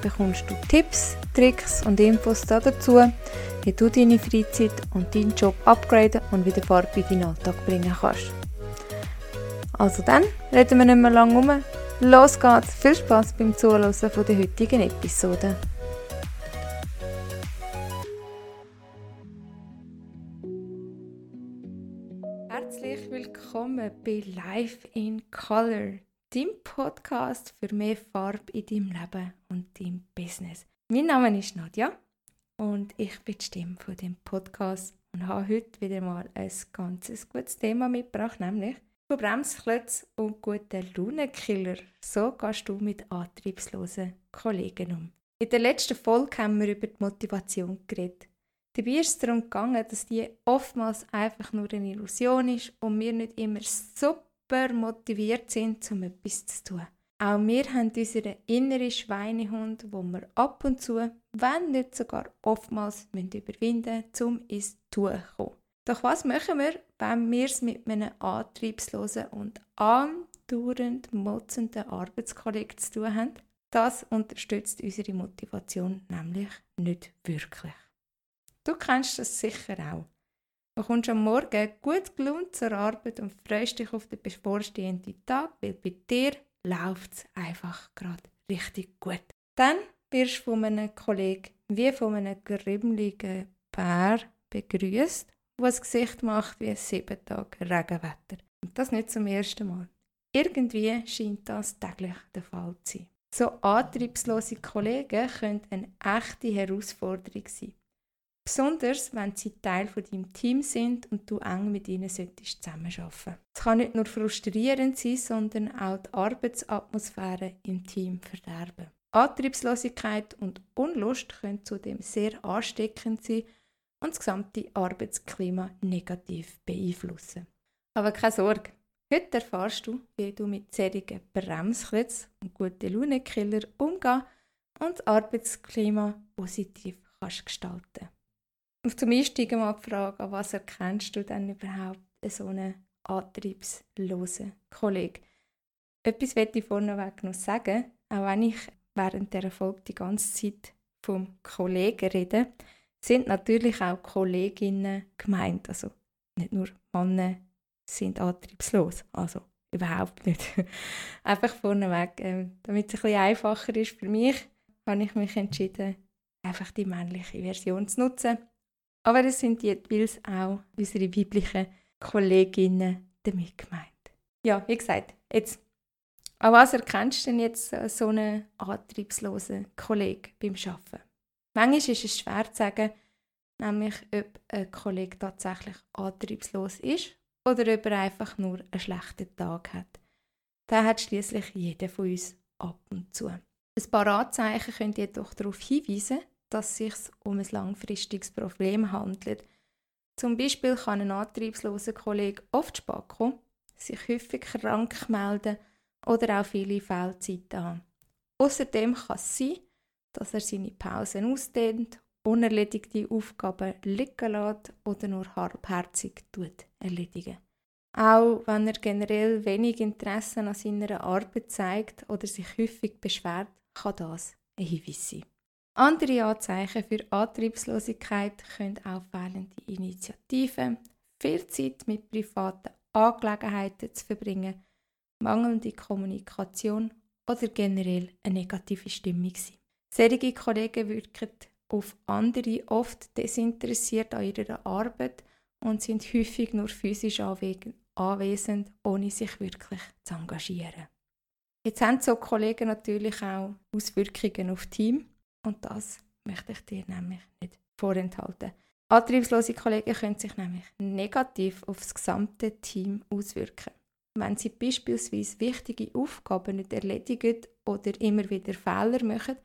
bekommst du Tipps, Tricks und Infos dazu, wie du deine Freizeit und deinen Job upgraden und wieder Farbe in deinen Alltag bringen kannst. Also dann, reden wir nicht mehr lange um. Los geht's! Viel Spaß beim Zuhören der heutigen Episode. Herzlich willkommen bei Life in Color, deinem Podcast für mehr Farbe in deinem Leben deinem Business. Mein Name ist Nadja und ich bin die Stimme von dem Podcast und habe heute wieder mal ein ganz gutes Thema mitgebracht, nämlich von Bremsklötzen und guten Launenkiller. So gehst du mit antriebslosen Kollegen um. In der letzten Folge haben wir über die Motivation geredet. Dabei ist es darum gegangen, dass die oftmals einfach nur eine Illusion ist und wir nicht immer super motiviert sind, um etwas zu tun. Auch wir haben unseren inneren Schweinehund, wo wir ab und zu, wenn nicht sogar oftmals, überwinden müssen, um ins Tun zu kommen. Doch was machen wir, wenn wir es mit einem antriebslosen und andauernd motzenden Arbeitskollegen zu tun haben? Das unterstützt unsere Motivation nämlich nicht wirklich. Du kennst das sicher auch. Du kommst am Morgen gut gelaunt zur Arbeit und freust dich auf den bevorstehenden Tag, weil bei dir läuft es einfach gerade richtig gut. Dann wirst du von einem Kollegen wie von einem grimmeligen Bär begrüßt, der ein Gesicht macht wie sieben Tage Regenwetter. Und das nicht zum ersten Mal. Irgendwie scheint das täglich der Fall zu sein. So antriebslose Kollegen können eine echte Herausforderung sein. Besonders, wenn sie Teil von deinem Team sind und du eng mit ihnen solltest zusammenarbeiten. Es kann nicht nur frustrierend sein, sondern auch die Arbeitsatmosphäre im Team verderben. Antriebslosigkeit und Unlust können zudem sehr ansteckend sein und das gesamte Arbeitsklima negativ beeinflussen. Aber keine Sorge, heute erfährst du, wie du mit solchen Bremsklötzen und guten Launekiller umgehen und das Arbeitsklima positiv kannst gestalten zum Einsteigen mal die was erkennst du denn überhaupt so einen antriebslosen Kollegen? Etwas möchte ich vorneweg noch sagen, auch wenn ich während der Folge die ganze Zeit vom Kollegen rede, sind natürlich auch Kolleginnen gemeint. Also nicht nur Männer sind antriebslos, also überhaupt nicht. Einfach vorneweg, äh, damit es ein bisschen einfacher ist für mich, habe ich mich entschieden, einfach die männliche Version zu nutzen aber es sind jeweils auch unsere weiblichen Kolleginnen damit gemeint. Ja, wie gesagt, jetzt, an was erkennst du denn jetzt so einen antriebslosen Kollegen beim Arbeiten? Manchmal ist es schwer zu sagen, nämlich ob ein Kollege tatsächlich antriebslos ist oder ob er einfach nur einen schlechten Tag hat. Da hat schließlich jeder von uns ab und zu. Ein paar Anzeichen können jedoch darauf hinweisen, dass es sich um ein langfristiges Problem handelt. Zum Beispiel kann ein antriebsloser Kollege oft spät kommen, sich häufig krank melden oder auch viele Fehlzeiten haben. Außerdem kann es sein, dass er seine Pausen ausdehnt, unerledigte Aufgaben liegen lässt oder nur halbherzig erledigen. Auch wenn er generell wenig Interesse an seiner Arbeit zeigt oder sich häufig beschwert, kann das ein Hinweis sein. Andere Anzeichen für Antriebslosigkeit können auch fehlende Initiativen, viel Zeit mit privaten Angelegenheiten zu verbringen, mangelnde Kommunikation oder generell eine negative Stimmung sein. Solche Kollegen wirken auf andere oft desinteressiert an ihrer Arbeit und sind häufig nur physisch anwesend, ohne sich wirklich zu engagieren. Jetzt haben so Kollegen natürlich auch Auswirkungen auf Team und das möchte ich dir nämlich nicht vorenthalten. Antriebslose Kollegen können sich nämlich negativ auf das gesamte Team auswirken. Wenn sie beispielsweise wichtige Aufgaben nicht erledigen oder immer wieder Fehler machen,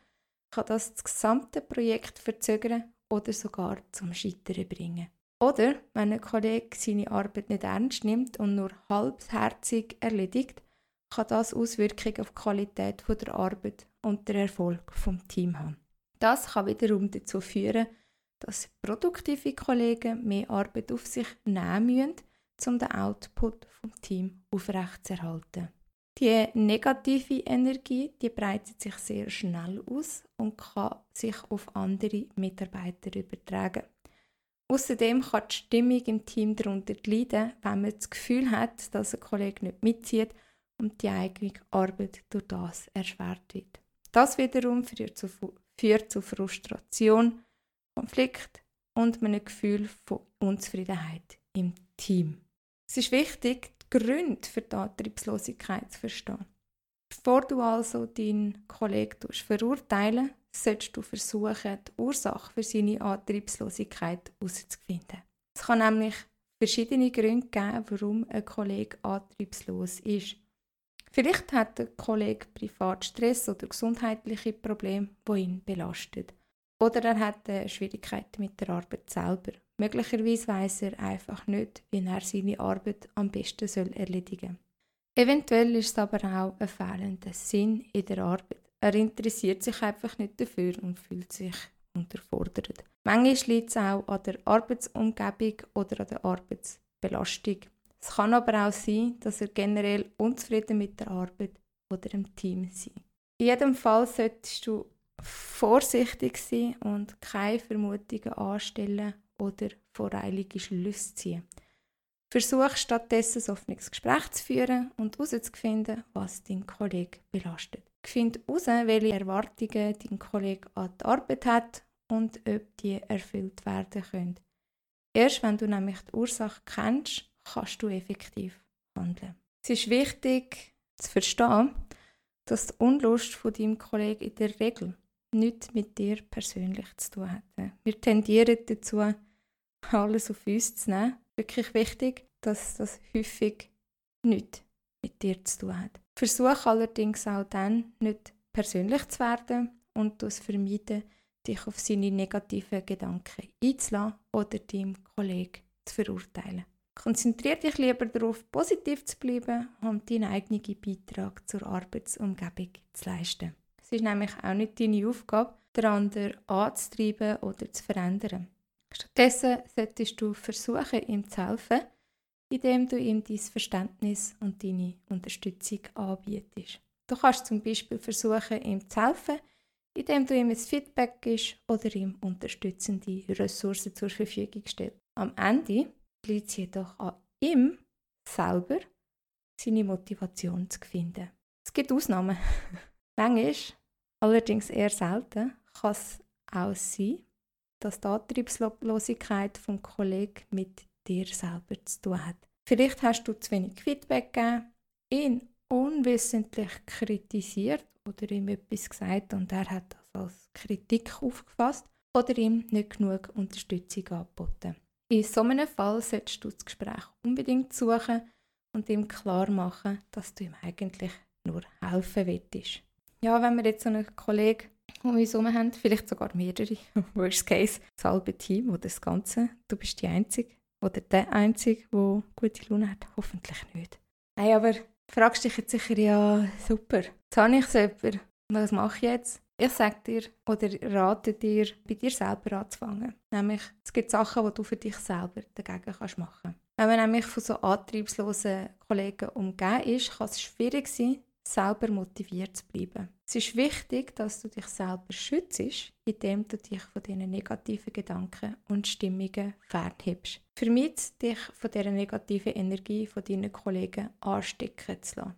kann das das gesamte Projekt verzögern oder sogar zum Scheitern bringen. Oder wenn ein Kollege seine Arbeit nicht ernst nimmt und nur halbherzig erledigt, kann das Auswirkungen auf die Qualität der Arbeit und den Erfolg vom Team haben. Das kann wiederum dazu führen, dass produktive Kollegen mehr Arbeit auf sich nehmen müssen, um den Output vom Team aufrechtzuerhalten. Die negative Energie die breitet sich sehr schnell aus und kann sich auf andere Mitarbeiter übertragen. Außerdem kann die Stimmung im Team darunter leiden, wenn man das Gefühl hat, dass ein Kollege nicht mitzieht und die eigene Arbeit durch das erschwert wird. Das wiederum führt zu, führt zu Frustration, Konflikt und einem Gefühl von Unzufriedenheit im Team. Es ist wichtig, die Gründe für die Antriebslosigkeit zu verstehen. Bevor du also deinen Kollegen verurteilen solltest du versuchen, die Ursache für seine Antriebslosigkeit herauszufinden. Es kann nämlich verschiedene Gründe geben, warum ein Kollege antriebslos ist. Vielleicht hat der Kollege privat Stress oder gesundheitliche Probleme, die ihn belasten. Oder er hat Schwierigkeiten mit der Arbeit selber. Möglicherweise weiß er einfach nicht, wie er seine Arbeit am besten soll erledigen soll. Eventuell ist es aber auch ein fehlender Sinn in der Arbeit. Er interessiert sich einfach nicht dafür und fühlt sich unterfordert. Manchmal liegt es auch an der Arbeitsumgebung oder an der Arbeitsbelastung. Es kann aber auch sein, dass er generell unzufrieden mit der Arbeit oder dem Team ist. In jedem Fall solltest du vorsichtig sein und keine Vermutungen anstellen oder voreilige Schlüsse ziehen. Versuch stattdessen ein offenes Gespräch zu führen und herauszufinden, was dein Kollege belastet. Find heraus, welche Erwartungen dein Kollege an die Arbeit hat und ob die erfüllt werden können. Erst wenn du nämlich die Ursache kennst, kannst du effektiv handeln. Es ist wichtig zu verstehen, dass die Unlust von deinem Kollegen in der Regel nichts mit dir persönlich zu tun hat. Wir tendieren dazu, alles auf uns zu nehmen. Wirklich wichtig, dass das häufig nichts mit dir zu tun hat. Versuch allerdings auch dann, nicht persönlich zu werden und das vermeiden, dich auf seine negativen Gedanken einzulassen oder deinem Kollegen zu verurteilen. Konzentriere dich lieber darauf, positiv zu bleiben und deinen eigenen Beitrag zur Arbeitsumgebung zu leisten. Es ist nämlich auch nicht deine Aufgabe, den anderen anzutreiben oder zu verändern. Stattdessen solltest du versuchen, ihm zu helfen, indem du ihm dein Verständnis und deine Unterstützung anbietest. Du kannst zum Beispiel versuchen, ihm zu helfen, indem du ihm ein Feedback gibst oder ihm unterstützende Ressourcen zur Verfügung stellst. Am Ende liegt es jedoch an ihm selber, seine Motivation zu finden. Es gibt Ausnahmen. Manchmal, allerdings eher selten, kann es auch sein, dass die Antriebslosigkeit vom Kollegen mit dir selber zu tun hat. Vielleicht hast du zu wenig Feedback gegeben, ihn unwissentlich kritisiert oder ihm etwas gesagt und er hat das als Kritik aufgefasst oder ihm nicht genug Unterstützung angeboten. In so einem Fall solltest du das Gespräch unbedingt suchen und ihm klar machen, dass du ihm eigentlich nur helfen willst. Ja, wenn wir jetzt so einen Kollegen um uns herum haben, vielleicht sogar mehrere, worst case, das halbe Team oder das Ganze, du bist die Einzige, oder der Einzige, der gute Laune hat? Hoffentlich nicht. Nein, aber fragst dich jetzt sicher, ja, super, jetzt habe ich so jemanden. Was mache ich jetzt? Ich sage dir oder rate dir, bei dir selber anzufangen. Nämlich, es gibt Sachen, die du für dich selber dagegen kannst machen Wenn man nämlich von so antriebslosen Kollegen umgeben ist, kann es schwierig sein, selber motiviert zu bleiben. Es ist wichtig, dass du dich selber schützt, indem du dich von diesen negativen Gedanken und Stimmungen fernhebst. Vermeid dich von dieser negativen Energie von deinen Kollegen anstecken zu lassen.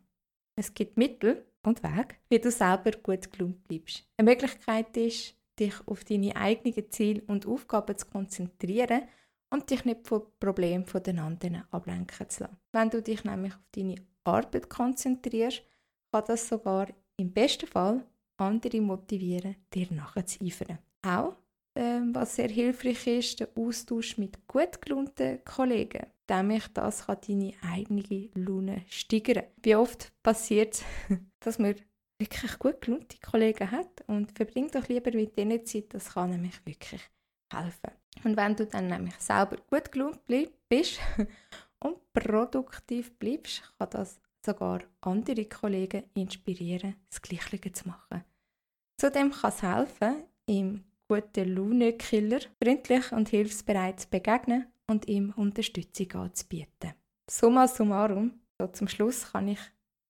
Es gibt Mittel und Wege, wie du selber gut gelungen bleibst. Eine Möglichkeit ist, dich auf deine eigenen Ziele und Aufgaben zu konzentrieren und dich nicht von Problemen den anderen ablenken zu lassen. Wenn du dich nämlich auf deine Arbeit konzentrierst, kann das sogar im besten Fall andere motivieren, dir nachzueifern. Auch, ähm, was sehr hilfreich ist, der Austausch mit gut gelaunten Kollegen. Nämlich das kann deine eigene Laune steigern. Wie oft passiert es, dass man wirklich gut gelaunte Kollegen hat und verbringt doch lieber mit denen Zeit, das kann nämlich wirklich helfen. Und wenn du dann nämlich selber gut gelaunt bist und produktiv bleibst, kann das sogar andere Kollegen inspirieren, das Gleiche zu machen. Zudem kann es helfen, im guten Laune-Killer freundlich und hilfsbereit zu begegnen und ihm Unterstützung anzubieten. Summa summarum, so zum Schluss kann ich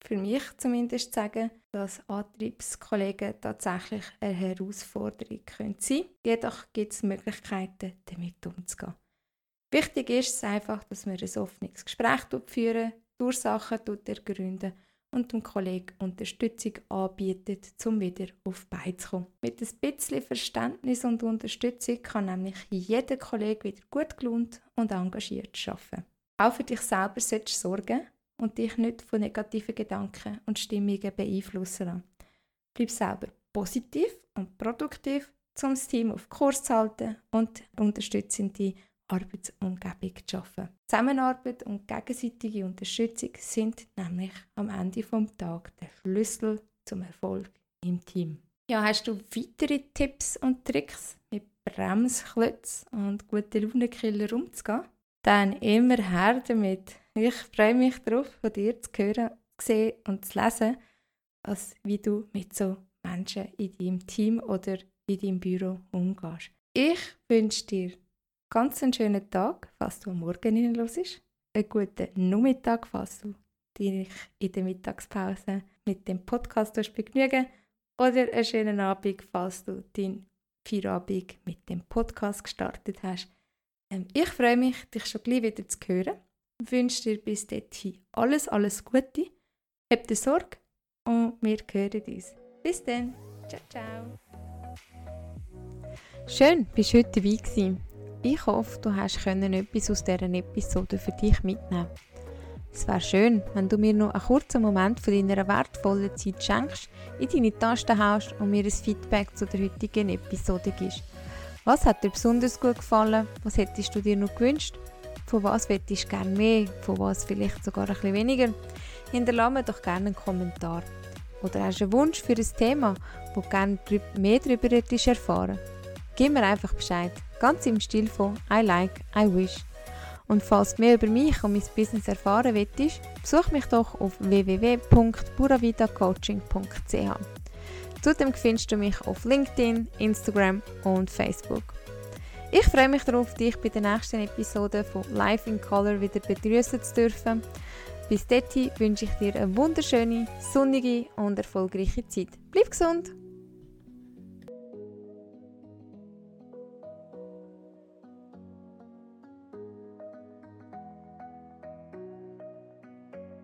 für mich zumindest sagen, dass Antriebskollegen tatsächlich eine Herausforderung sein können. Jedoch gibt es Möglichkeiten, damit umzugehen. Wichtig ist es einfach, dass wir ein offenes Gespräch führen, die Ursachen ergründen und dem Kollegen Unterstützung anbietet, um wieder auf Beine zu kommen. Mit ein bisschen Verständnis und Unterstützung kann nämlich jeder Kollege wieder gut gelohnt und engagiert arbeiten. Auch für dich selber solltest du sorgen und dich nicht von negativen Gedanken und Stimmungen beeinflussen lassen. Bleib selber positiv und produktiv, um das Team auf Kurs zu halten und unterstützende Arbeitsumgebung zu schaffen. Zusammenarbeit und gegenseitige Unterstützung sind nämlich am Ende des Tages der Schlüssel zum Erfolg im Team. Ja, hast du weitere Tipps und Tricks mit Bremsklötzen und guten Launekiller umzugehen? Dann immer her damit. Ich freue mich darauf, von dir zu hören, zu sehen und zu lesen, als wie du mit so Menschen in deinem Team oder in deinem Büro umgehst. Ich wünsche dir ganz einen schönen Tag, falls du am Morgen hineinhörst, einen guten Nachmittag, falls du dich in der Mittagspause mit dem Podcast begnügen oder einen schönen Abend, falls du deinen Feierabend mit dem Podcast gestartet hast. Ähm, ich freue mich, dich schon gleich wieder zu hören Ich wünsche dir bis dahin alles, alles Gute. Hab dir Sorge und wir hören uns. Bis dann. Ciao, ciao. Schön, bist du heute dabei gewesen. Ich hoffe, du hast können etwas aus dieser Episode für dich mitnehmen. Es wäre schön, wenn du mir noch einen kurzen Moment von deiner wertvollen Zeit schenkst, in deine Tasten haust und mir ein Feedback zu der heutigen Episode gibst. Was hat dir besonders gut gefallen? Was hättest du dir noch gewünscht? Von was hättest du gerne mehr? Von was vielleicht sogar ein bisschen weniger? Hinterlasse mir doch gerne einen Kommentar. Oder hast du einen Wunsch für ein Thema, wo du gerne mehr darüber hättest erfahren? Gib mir einfach Bescheid. Ganz im Stil von I like, I wish. Und falls du mehr über mich und mein Business erfahren willst, besuch mich doch auf www.buravidacoaching.ch. Zudem findest du mich auf LinkedIn, Instagram und Facebook. Ich freue mich darauf, dich bei der nächsten Episode von Life in Color wieder begrüßen zu dürfen. Bis dahin wünsche ich dir eine wunderschöne, sonnige und erfolgreiche Zeit. Bleib gesund!